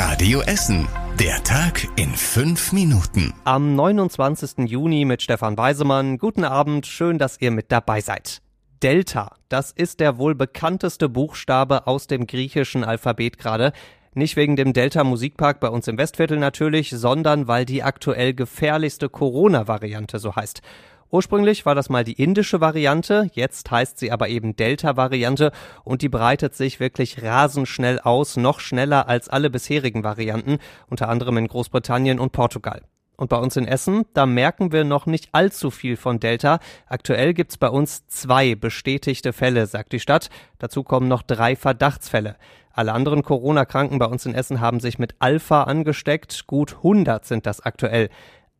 Radio Essen. Der Tag in fünf Minuten. Am 29. Juni mit Stefan Weisemann. Guten Abend, schön, dass ihr mit dabei seid. Delta, das ist der wohl bekannteste Buchstabe aus dem griechischen Alphabet gerade. Nicht wegen dem Delta Musikpark bei uns im Westviertel natürlich, sondern weil die aktuell gefährlichste Corona-Variante so heißt. Ursprünglich war das mal die indische Variante, jetzt heißt sie aber eben Delta-Variante und die breitet sich wirklich rasend schnell aus, noch schneller als alle bisherigen Varianten, unter anderem in Großbritannien und Portugal. Und bei uns in Essen, da merken wir noch nicht allzu viel von Delta. Aktuell gibt's bei uns zwei bestätigte Fälle, sagt die Stadt. Dazu kommen noch drei Verdachtsfälle. Alle anderen Corona-Kranken bei uns in Essen haben sich mit Alpha angesteckt. Gut 100 sind das aktuell.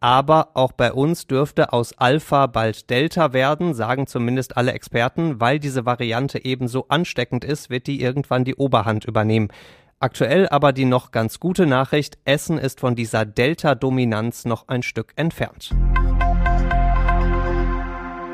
Aber auch bei uns dürfte aus Alpha bald Delta werden, sagen zumindest alle Experten. Weil diese Variante eben so ansteckend ist, wird die irgendwann die Oberhand übernehmen. Aktuell aber die noch ganz gute Nachricht, Essen ist von dieser Delta-Dominanz noch ein Stück entfernt.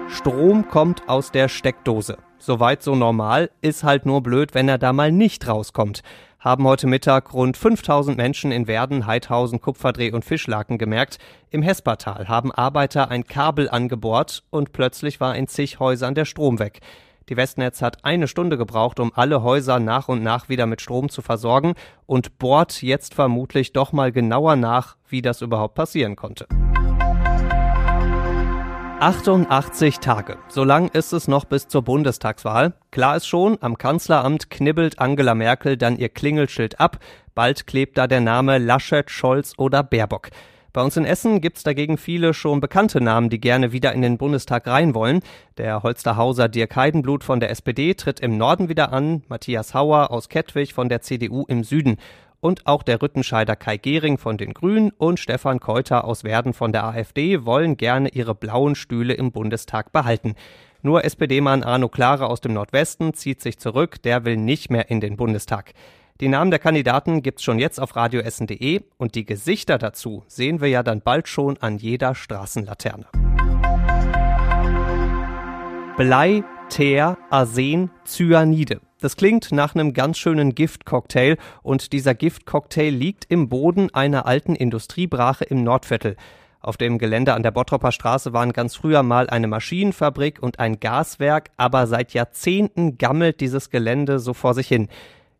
Strom kommt aus der Steckdose. Soweit so normal, ist halt nur blöd, wenn er da mal nicht rauskommt haben heute Mittag rund 5000 Menschen in Werden, Heidhausen, Kupferdreh und Fischlaken gemerkt. Im Hespertal haben Arbeiter ein Kabel angebohrt und plötzlich war in zig Häusern der Strom weg. Die Westnetz hat eine Stunde gebraucht, um alle Häuser nach und nach wieder mit Strom zu versorgen und bohrt jetzt vermutlich doch mal genauer nach, wie das überhaupt passieren konnte. 88 Tage. So lang ist es noch bis zur Bundestagswahl. Klar ist schon, am Kanzleramt knibbelt Angela Merkel dann ihr Klingelschild ab. Bald klebt da der Name Laschet, Scholz oder Baerbock. Bei uns in Essen gibt's dagegen viele schon bekannte Namen, die gerne wieder in den Bundestag rein wollen. Der Holsterhauser Dirk Heidenblut von der SPD tritt im Norden wieder an, Matthias Hauer aus Kettwig von der CDU im Süden und auch der Rüttenscheider Kai Gehring von den Grünen und Stefan Keuter aus Werden von der AfD wollen gerne ihre blauen Stühle im Bundestag behalten. Nur SPD-Mann Arno Klare aus dem Nordwesten zieht sich zurück, der will nicht mehr in den Bundestag. Die Namen der Kandidaten gibt's schon jetzt auf radioessen.de und die Gesichter dazu sehen wir ja dann bald schon an jeder Straßenlaterne. Blei, Teer, Arsen, Cyanide. Das klingt nach einem ganz schönen Giftcocktail und dieser Giftcocktail liegt im Boden einer alten Industriebrache im Nordviertel. Auf dem Gelände an der Bottropper Straße waren ganz früher mal eine Maschinenfabrik und ein Gaswerk, aber seit Jahrzehnten gammelt dieses Gelände so vor sich hin.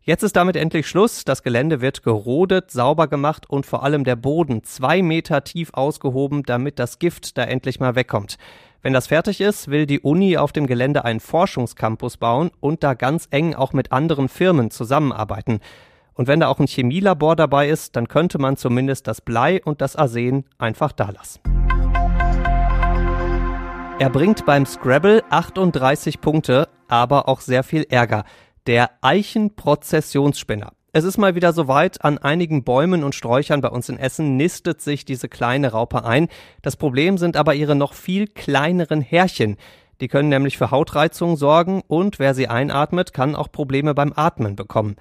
Jetzt ist damit endlich Schluss. Das Gelände wird gerodet, sauber gemacht und vor allem der Boden zwei Meter tief ausgehoben, damit das Gift da endlich mal wegkommt. Wenn das fertig ist, will die Uni auf dem Gelände einen Forschungscampus bauen und da ganz eng auch mit anderen Firmen zusammenarbeiten. Und wenn da auch ein Chemielabor dabei ist, dann könnte man zumindest das Blei und das Arsen einfach da lassen. Er bringt beim Scrabble 38 Punkte, aber auch sehr viel Ärger. Der Eichenprozessionsspinner. Es ist mal wieder soweit, an einigen Bäumen und Sträuchern bei uns in Essen nistet sich diese kleine Raupe ein. Das Problem sind aber ihre noch viel kleineren Härchen. Die können nämlich für Hautreizungen sorgen und wer sie einatmet, kann auch Probleme beim Atmen bekommen.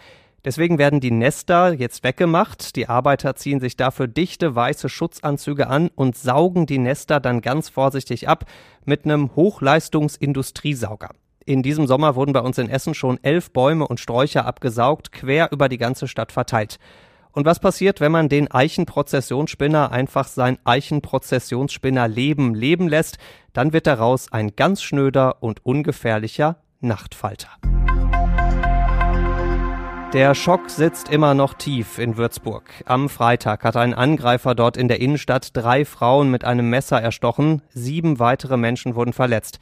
Deswegen werden die Nester jetzt weggemacht. Die Arbeiter ziehen sich dafür dichte weiße Schutzanzüge an und saugen die Nester dann ganz vorsichtig ab mit einem Hochleistungsindustriesauger. In diesem Sommer wurden bei uns in Essen schon elf Bäume und Sträucher abgesaugt, quer über die ganze Stadt verteilt. Und was passiert, wenn man den Eichenprozessionsspinner einfach sein Eichenprozessionsspinner leben leben lässt? Dann wird daraus ein ganz schnöder und ungefährlicher Nachtfalter. Der Schock sitzt immer noch tief in Würzburg. Am Freitag hat ein Angreifer dort in der Innenstadt drei Frauen mit einem Messer erstochen, sieben weitere Menschen wurden verletzt.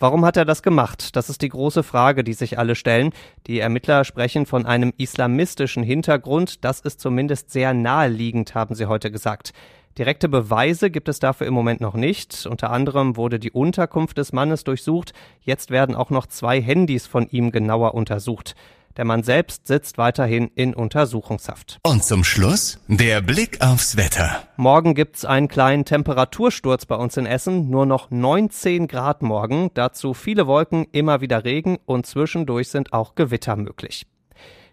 Warum hat er das gemacht? Das ist die große Frage, die sich alle stellen. Die Ermittler sprechen von einem islamistischen Hintergrund. Das ist zumindest sehr naheliegend, haben sie heute gesagt. Direkte Beweise gibt es dafür im Moment noch nicht. Unter anderem wurde die Unterkunft des Mannes durchsucht. Jetzt werden auch noch zwei Handys von ihm genauer untersucht. Der Mann selbst sitzt weiterhin in Untersuchungshaft. Und zum Schluss der Blick aufs Wetter. Morgen gibt's einen kleinen Temperatursturz bei uns in Essen. Nur noch 19 Grad morgen. Dazu viele Wolken, immer wieder Regen und zwischendurch sind auch Gewitter möglich.